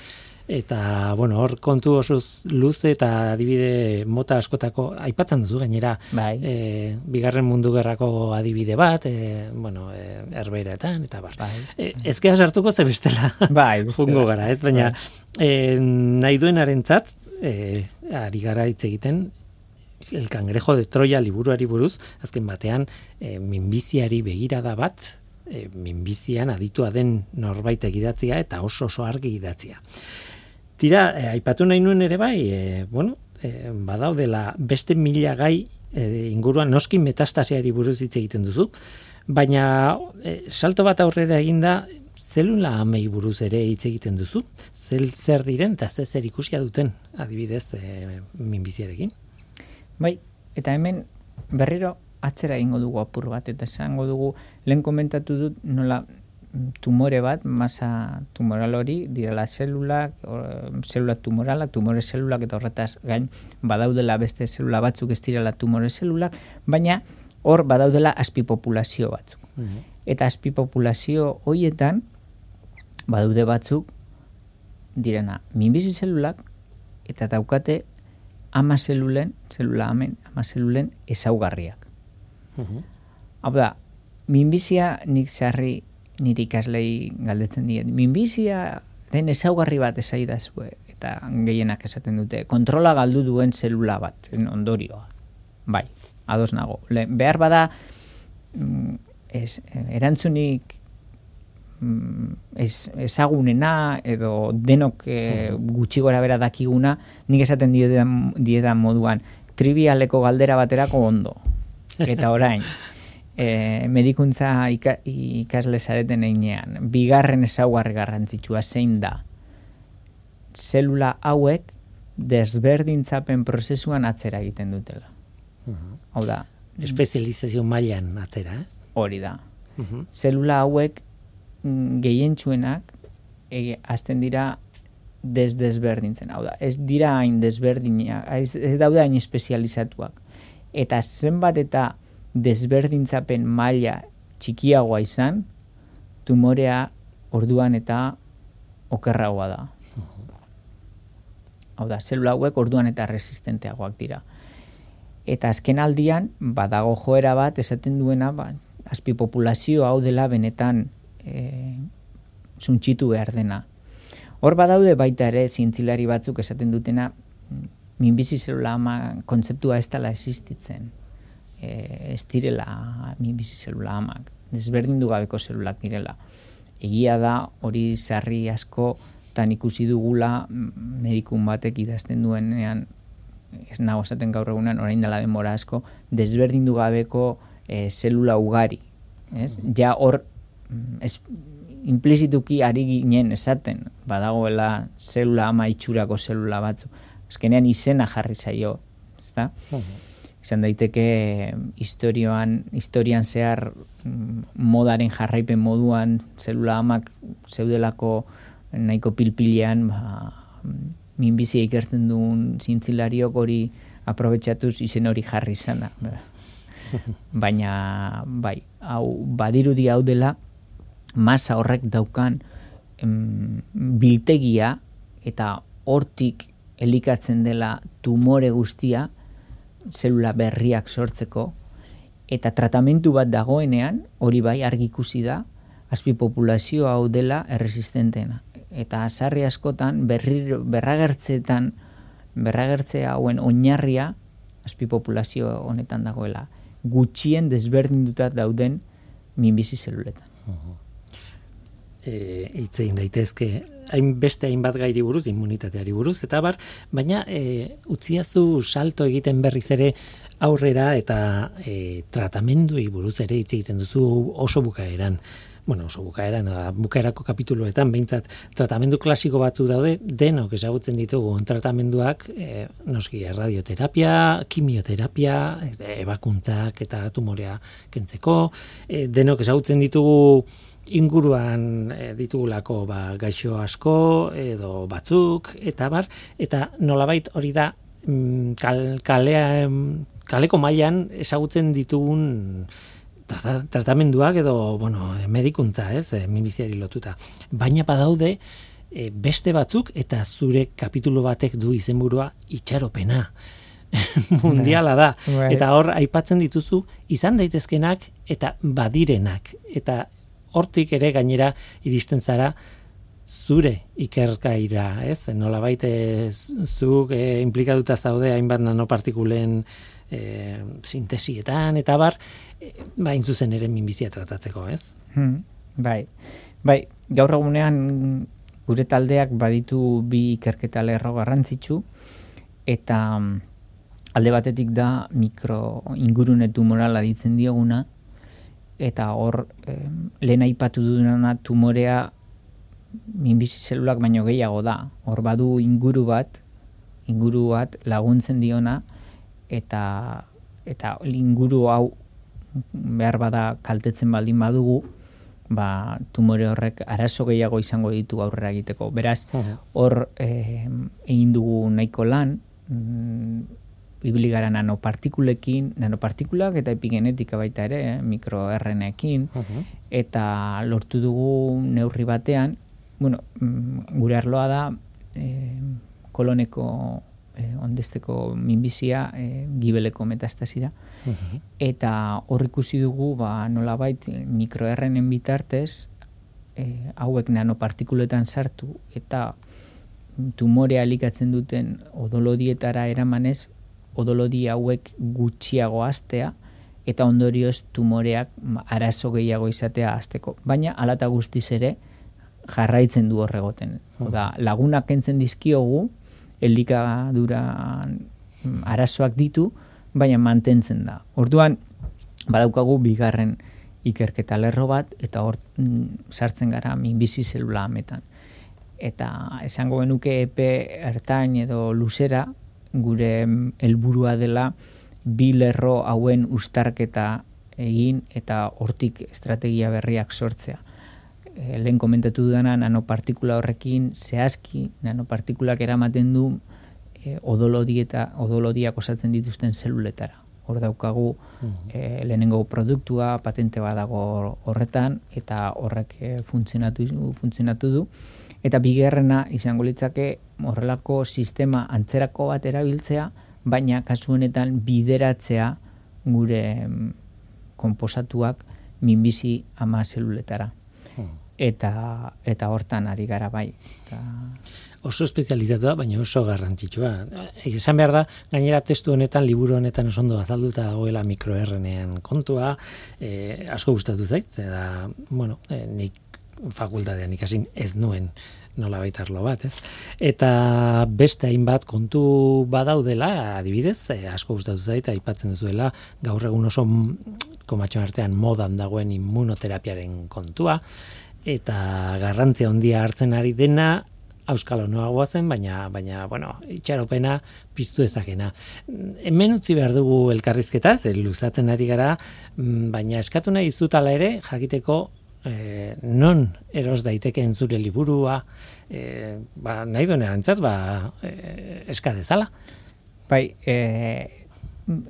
Eta, bueno, hor kontu oso luze eta adibide mota askotako aipatzen duzu gainera Bai. e, bigarren mundu gerrako adibide bat, e, bueno, e, erberetan, eta bar. Bai. E, ez gea sartuko ze bestela. Bai. [LAUGHS] Jungo gara, ez? Baina e, nahi duenarentzat e, ari gara hitz egiten El cangrejo de Troya liburuari buruz, azken batean e, minbiziari begirada bat, e, minbizian aditua den norbait idatzia eta oso oso argi idatzia. Tira, e, aipatu nahi nuen ere bai, e, bueno, e, badaudela beste mila gai e, inguruan noski metastasiari buruz hitz egiten duzu, baina e, salto bat aurrera eginda zelula amei buruz ere hitz egiten duzu, zel zer diren eta ze zer ikusia duten, adibidez, e, minbiziarekin. Bai, eta hemen berriro atzera egingo dugu apur bat, eta esango dugu, lehen komentatu dut nola tumore bat, masa tumoral hori, direla zelulak, or- zelula tumoralak, tumore zelulak, eta horretaz gain badaudela beste zelula batzuk ez direla tumore zelulak, baina hor badaudela azpipopulazio batzuk. Eta azpipopulazio hoietan badaude batzuk direna minbizi zelulak eta daukate ama zelulen, zelula amen, ama zelulen ezaugarriak. Hau da, minbizia nik sarri nire ikaslei galdetzen diet. Minbiziaren ezaugarri bat esaidazue eta gehienak esaten dute. Kontrola galdu duen zelula bat, ondorioa. Bai, ados nago. Le, behar bada mm, ez, erantzunik mm, ez, ezagunena edo denok e, gutxi gora bera dakiguna, nik esaten diedan, diedan moduan trivialeko galdera baterako ondo. [LAUGHS] Eta orain, e, medikuntza ika, ikasle zareten einean, bigarren ezaugarri garrantzitsua zein da, zelula hauek desberdintzapen prozesuan atzera egiten dutela. Hau da, Espezializazio mailan atzera, ez? hori da. Mhm. zelula hauek mm, gehientsuenak e, azten dira desdesberdintzen. Hau da, ez dira hain desberdina, ez, ez daude hain espezializatuak. Eta zenbat eta desberdintzapen maila txikiagoa izan, tumorea orduan eta okerragoa da. Hau da, zelula hauek orduan eta resistenteagoak dira. Eta azken aldian, badago joera bat, esaten duena, ba, azpipopulazio hau dela benetan e, zuntxitu behar dena. Hor badaude baita ere zientzilari batzuk esaten dutena mm, minbizi zelula ama kontzeptua ez dela existitzen. E, ez direla minbizi zelula amak. Desberdindu gabeko zelulak direla. Egia da hori sarri asko Hortan ikusi dugula medikun batek idazten duenean ez nago esaten gaur egunan orain dela denbora asko desberdindu gabeko e, zelula ugari. Ez? Ja hor ez, implizituki ari ginen esaten, badagoela zelula ama itxurako zelula batzu. Azkenean izena jarri zaio, ezta? Izan daiteke historioan, historian zehar mm, modaren jarraipen moduan zelula amak zeudelako nahiko pilpilean ba, minbizia ikertzen duen zintzilariok hori aprobetsatuz izen hori jarri izana. [LAUGHS] Baina, bai, hau, badirudi hau dela, masa horrek daukan em, biltegia eta hortik elikatzen dela tumore guztia, zelula berriak sortzeko, eta tratamentu bat dagoenean, hori bai argi ikusi da, azpi populazio hau dela erresistentena. Eta sarri askotan berri, berragertzeetan berragertze hauen oinarria azpi populazio honetan dagoela. Gutxien desberdinduta dauden minbizi zeluletan. E, itzein daitezke hain beste hainbat gairi buruz, immunitateari buruz, eta bar, baina e, utziazu salto egiten berriz ere aurrera eta e, tratamendui buruz ere hitz egiten duzu oso bukaeran. Bueno, oso bukaeran, bukaerako kapituloetan, behintzat, tratamendu klasiko batzu daude, denok ezagutzen ditugu tratamenduak, e, noski, radioterapia, kimioterapia, ebakuntzak eta tumorea kentzeko, e, denok ezagutzen ditugu inguruan e, ditugulako ba, gaixo asko edo batzuk, eta bar, eta nolabait hori da mm, kal, kalea, kaleko mailan ezagutzen ditugun tratamenduak edo, bueno, medikuntza, ez, e, minbiziari lotuta. Baina badaude e, beste batzuk eta zure kapitulu batek du izenburua itxaropena. [LAUGHS] mundiala da. Bai. Eta hor aipatzen dituzu izan daitezkenak eta badirenak. Eta hortik ere gainera iristen zara zure ikerkaira, ez? Nola baite zuk e, implikatuta zaude hainbat nanopartikulen e, sintesietan eta bar, e, ba, zuzen ere minbizia tratatzeko, ez? Hmm, bai, bai, gaur egunean gure taldeak baditu bi ikerketa lerro garrantzitsu, eta mm, alde batetik da mikro ingurune tumorala ditzen dioguna, eta hor eh, lehen aipatu dudana tumorea minbizi zelulak baino gehiago da. Hor badu inguru bat, inguru bat laguntzen diona, eta eta inguru hau behar bada kaltetzen baldin badugu, ba, tumore horrek arazo gehiago izango ditu aurrera egiteko. Beraz, hor eh, egin dugu nahiko lan, mm, ibili gara nanopartikulekin, nanopartikulak eta epigenetika baita ere, eh, mikroRNekin, eta lortu dugu neurri batean, bueno, mm, gure arloa da, eh, koloneko eh, ondesteko minbizia eh, gibeleko metastasira. Eta hor ikusi dugu, ba, nolabait, mikroerrenen bitartez, eh, hauek nanopartikuletan sartu, eta tumorea elikatzen duten odolodietara eramanez, odolodi hauek gutxiago astea, eta ondorioz tumoreak arazo gehiago izatea azteko. Baina, alata guztiz ere, jarraitzen du horregoten. Oda, lagunak entzen dizkiogu, elikadura mm, arazoak ditu, baina mantentzen da. Orduan, badaukagu bigarren ikerketa lerro bat, eta hor mm, sartzen gara minbizi zelula ametan. Eta esango genuke epe ertain edo luzera, gure helburua dela bi lerro hauen ustarketa egin eta hortik estrategia berriak sortzea. Eh, lehen komentatu dudana nanopartikula horrekin zehazki nanopartikulak eramaten du e, odolodi eta odolodiak osatzen dituzten zeluletara. Hor daukagu e, lehenengo produktua patente badago horretan eta horrek e, funtzionatu, funtzionatu du. Eta bigarrena izango litzake horrelako sistema antzerako bat erabiltzea, baina kasu honetan bideratzea gure konposatuak minbizi ama zeluletara eta eta hortan ari gara bai. Eta... Oso espezializatua, baina oso garrantzitsua. Esan behar da, gainera testu honetan, liburu honetan oso ondo azalduta dagoela mikroerrenean kontua, e, asko gustatu zait, eta, bueno, e, nik fakultatean ikasi ez nuen nola baita arlo bat, ez? Eta beste hainbat kontu badaudela, adibidez, eh, asko gustatu zait, aipatzen duzuela, gaur egun oso komatxon artean modan dagoen immunoterapiaren kontua, eta garrantzia handia hartzen ari dena, Euskal Honoagoa zen, baina, baina, bueno, itxaropena piztu ezakena. Hemen utzi behar dugu elkarrizketa, ze luzatzen ari gara, baina eskatu nahi izutala ere, jakiteko e, non eros daitekeen zure liburua, e, ba, nahi duen erantzat, ba, e, eska dezala. Bai, e,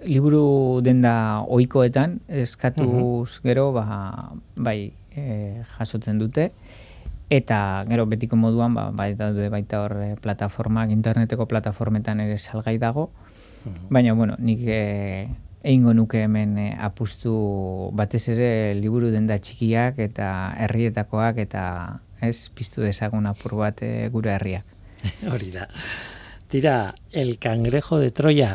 liburu denda oikoetan, eskatuz gero, ba, bai, e, jasotzen dute, eta gero betiko moduan, ba, bai, daude baita hor plataformak, interneteko plataformetan ere salgai dago, baina, bueno, nik e, Eingo nuke hemen eh, apustu batez ere liburu denda txikiak eta herrietakoak eta ez piztu dezagun apur bat eh, gure herriak. [LAUGHS] Hori da. Tira, El Cangrejo de Troya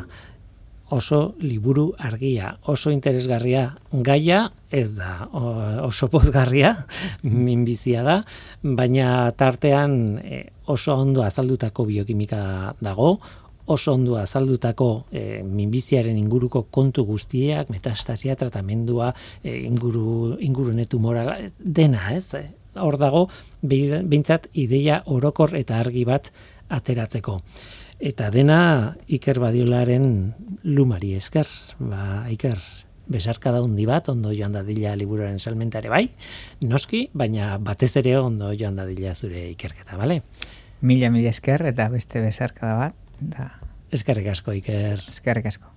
oso liburu argia, oso interesgarria gaia, ez da oso pozgarria, [LAUGHS] minbizia da, baina tartean eh, oso ondo azaldutako biokimika dago, oso ondo azaldutako e, minbiziaren inguruko kontu guztiak, metastasia, tratamendua, e, inguru, ingurunetu morala, dena, ez? Hor dago, behintzat ideia orokor eta argi bat ateratzeko. Eta dena Iker Badiolaren lumari esker, ba, Iker, besarka da hundi bat, ondo joan da dila liburuaren salmentare bai, noski, baina batez ere ondo joan da dila zure ikerketa, bale? Mila, mila esker, eta beste besarka da bat, da. Eskerrik asko, Iker. Eskerrik asko.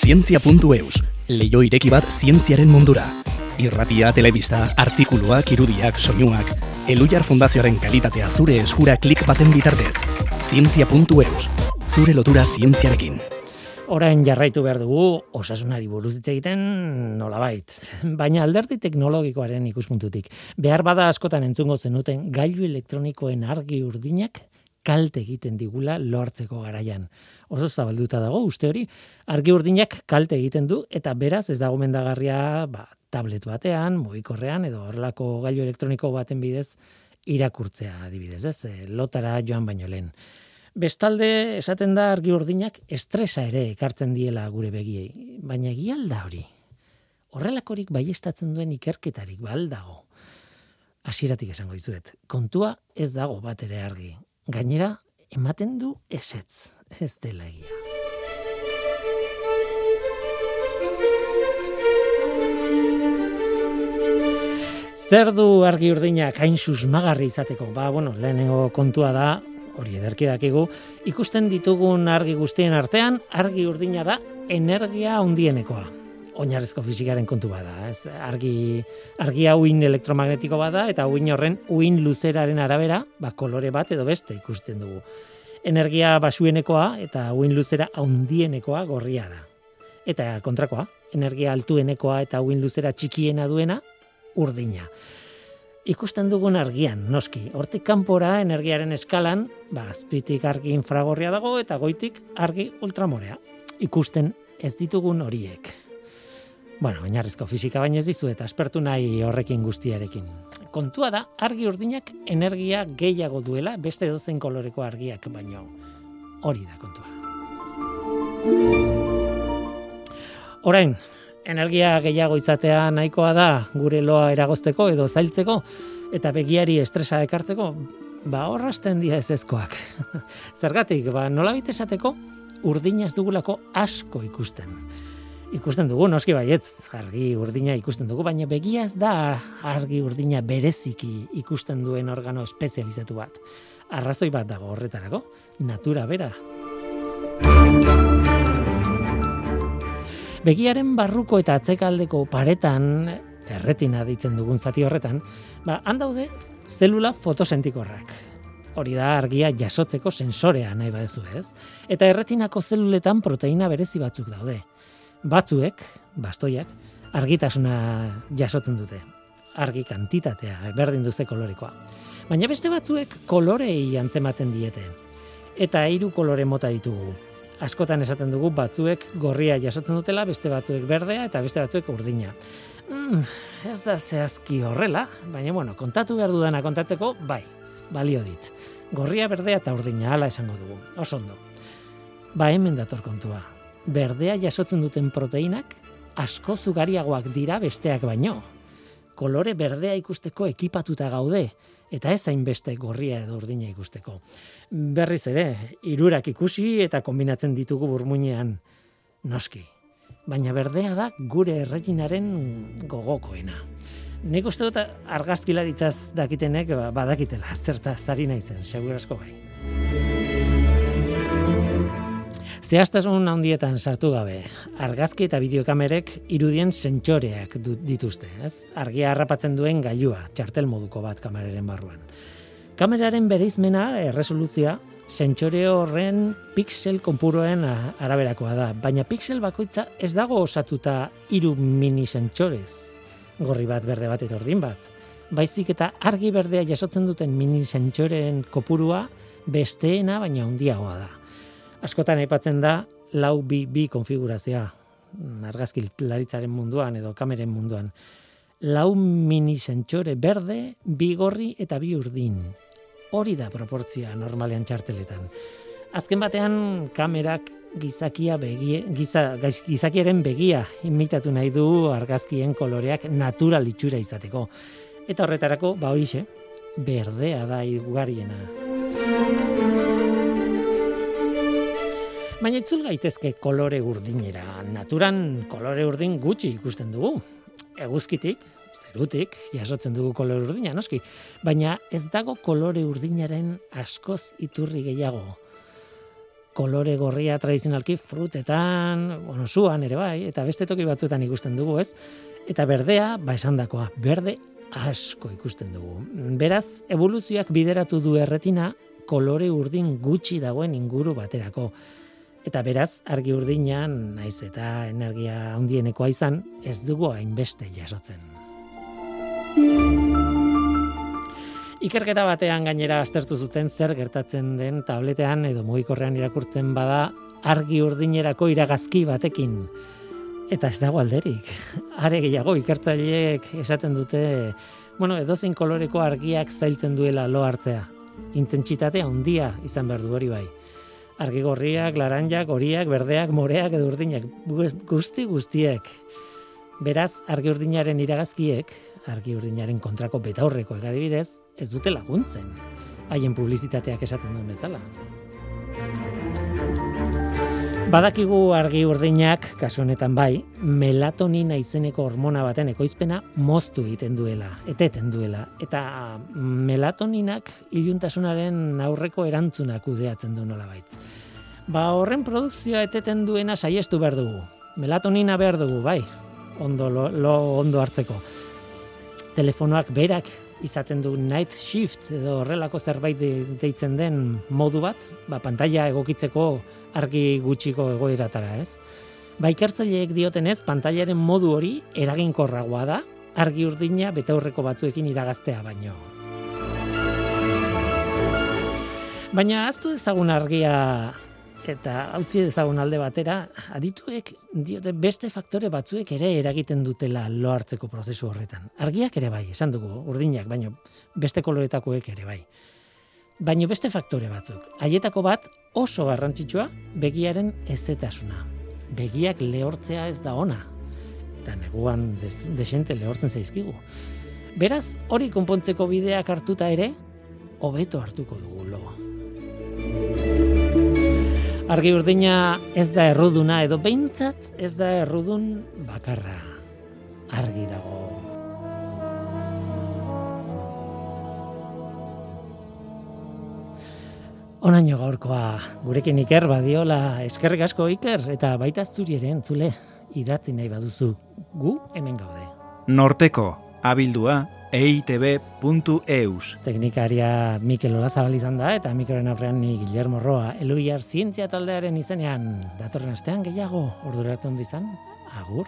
Zientzia.eus, leio ireki bat zientziaren mundura. Irratia, telebista, artikuluak, irudiak, soinuak, Elujar Fundazioaren kalitatea zure eskura klik baten bitartez. Zientzia.eus, zure lotura zientziarekin. Orain jarraitu behar dugu osasunari buruz hitz egiten nolabait. [LAUGHS] Baina alderdi teknologikoaren ikuspuntutik. Behar bada askotan entzungo zenuten gailu elektronikoen argi urdinak kalte egiten digula lortzeko garaian. Oso zabalduta dago uste hori, argi urdinak kalte egiten du eta beraz ez dago mendagarria ba, tablet batean, mugikorrean edo horrelako gailu elektroniko baten bidez irakurtzea adibidez, ez? E, lotara joan baino lehen. Bestalde, esaten da argi urdinak estresa ere ekartzen diela gure begiei, baina egialda hori. Horrelakorik baiestatzen duen ikerketarik baldago. Hasieratik esango dizuet, kontua ez dago bat ere argi. Gainera, ematen du esetz, ez dela egia. Zer du argi urdinak hain susmagarri izateko? Ba, bueno, lehenengo kontua da, hori ederki dakigu, ikusten ditugun argi guztien artean, argi urdina da energia handienekoa. Oinarrezko fizikaren kontu bada, ez? Argi argia uin elektromagnetiko bada eta uin horren uin luzeraren arabera, ba kolore bat edo beste ikusten dugu. Energia basuenekoa eta uin luzera handienekoa gorria da. Eta kontrakoa, energia altuenekoa eta uin luzera txikiena duena urdina ikusten dugun argian, noski. Hortik kanpora energiaren eskalan, ba, azpitik argi infragorria dago eta goitik argi ultramorea. Ikusten ez ditugun horiek. Bueno, oinarrizko fisika baina ez dizu eta aspertu nahi horrekin guztiarekin. Kontua da, argi urdinak energia gehiago duela, beste dozen koloreko argiak baino. Hori da kontua. Orain, energia gehiago izatea nahikoa da gure loa eragozteko edo zailtzeko eta begiari estresa ekartzeko, ba horrazten dia ez ezkoak. [LAUGHS] Zergatik, ba nola esateko urdina ez dugulako asko ikusten. Ikusten dugu, noski baietz, argi urdina ikusten dugu, baina begia ez da argi urdina bereziki ikusten duen organo espezializatu bat. Arrazoi bat dago horretarako, natura bera. Begiaren barruko eta atzekaldeko paretan, erretina ditzen dugun zati horretan, ba, handaude zelula fotosentikorrak. Hori da argia jasotzeko sensorea nahi badezu ez. Eta erretinako zeluletan proteina berezi batzuk daude. Batzuek, bastoiak, argitasuna jasotzen dute. Argi kantitatea, berdin duze kolorekoa. Baina beste batzuek kolorei antzematen diete. Eta hiru kolore mota ditugu askotan esaten dugu batzuek gorria jasotzen dutela, beste batzuek berdea eta beste batzuek urdina. Mm, ez da zehazki horrela, baina bueno, kontatu behar dudana kontatzeko, bai, balio dit. Gorria berdea eta urdina hala esango dugu. Oso ondo. Ba hemen dator kontua. Berdea jasotzen duten proteinak asko zugariagoak dira besteak baino. Kolore berdea ikusteko ekipatuta gaude eta ez hainbeste gorria edo urdina ikusteko. Berriz ere, hirurak ikusi eta kombinatzen ditugu burmuinean. Noski. Baina berdea da gure erreginaren gogokoena. Nik uste dut argazkilaritzaz dakitenek ba, badakitela, zerta zari naizen, segurasko bai. Zehaztasun handietan sartu gabe, argazki eta bideokamerek irudien sentsoreak dituzte, ez? Argia harrapatzen duen gailua, txartel moduko bat kameraren barruan. Kameraren bereizmena, erresoluzioa, sentsore horren pixel konpuroen araberakoa da, baina pixel bakoitza ez dago osatuta hiru mini sentsorez, gorri bat, berde bat eta ordin bat. Baizik eta argi berdea jasotzen duten mini sentsoreen kopurua besteena baina handiagoa da askotan aipatzen da lau bi konfigurazioa mm, argazki laritzaren munduan edo kameren munduan. Lau mini sentsore berde, bi gorri eta bi urdin. Hori da proportzia normalean txarteletan. Azken batean kamerak gizakia begie, giza, gizakiaren begia imitatu nahi du argazkien koloreak natural itxura izateko. Eta horretarako, ba horixe, berdea da igugariena. Baina itzul gaitezke kolore urdinera. Naturan kolore urdin gutxi ikusten dugu. Eguzkitik, zerutik, jasotzen dugu kolore urdina, noski. Baina ez dago kolore urdinaren askoz iturri gehiago. Kolore gorria tradizionalki frutetan, bueno, zuan ere bai, eta beste toki batzuetan ikusten dugu, ez? Eta berdea, ba esan dakoa, berde asko ikusten dugu. Beraz, evoluzioak bideratu du erretina kolore urdin gutxi dagoen inguru baterako. Eta beraz, argi urdinan, naiz eta energia handienekoa izan, ez dugu hainbeste jasotzen. Ikerketa batean gainera aztertu zuten zer gertatzen den tabletean edo mugikorrean irakurtzen bada argi urdinerako iragazki batekin. Eta ez dago alderik. [LAUGHS] Are gehiago ikertzaileek esaten dute, bueno, edozein koloreko argiak zailtzen duela lo hartzea. Intentsitatea handia izan behar du hori bai argi gorriak, laranjak, horiak, berdeak, moreak edo urdinak, guzti guztiek. Beraz, argi urdinaren iragazkiek, argi urdinaren kontrako betaurreko egadibidez, ez dute laguntzen. Haien publizitateak esaten duen bezala. Badakigu argi urdinak, kasu honetan bai, melatonina izeneko hormona baten ekoizpena moztu egiten duela, eteten duela. Eta melatoninak iluntasunaren aurreko erantzunak udeatzen du nola Ba horren produkzioa eteten duena saiestu behar dugu. Melatonina behar dugu, bai, ondo, lo, lo ondo hartzeko. Telefonoak berak izaten du night shift edo horrelako zerbait deitzen den modu bat, ba, pantalla egokitzeko argi gutxiko egoeratara, ez? Ba, ikertzaileek diotenez, pantailaren modu hori eraginkorragoa da, argi urdina betaurreko batzuekin iragaztea baino. Baina aztu ezagun argia eta utzi dezagun alde batera, adituek diote beste faktore batzuek ere eragiten dutela lo hartzeko prozesu horretan. Argiak ere bai, esan dugu, urdinak, baino beste koloretakoek ere bai baino beste faktore batzuk. Haietako bat oso garrantzitsua begiaren ezetasuna. Begiak lehortzea ez da ona. Eta neguan desente lehortzen zaizkigu. Beraz, hori konpontzeko bideak hartuta ere, hobeto hartuko dugu lo. Argi urdina ez da erruduna edo behintzat ez da errudun bakarra. Argi dago. Onaino gaurkoa gurekin Iker badiola eskerrik asko Iker eta baita zuri ere entzule idatzi nahi baduzu gu hemen gaude. Norteko abildua eitb.eus Teknikaria Mikel Olazabal izan da eta mikroren aurrean ni Guillermo Roa Eluiar zientzia taldearen izenean. Datorren astean gehiago orduratu ondo izan. Agur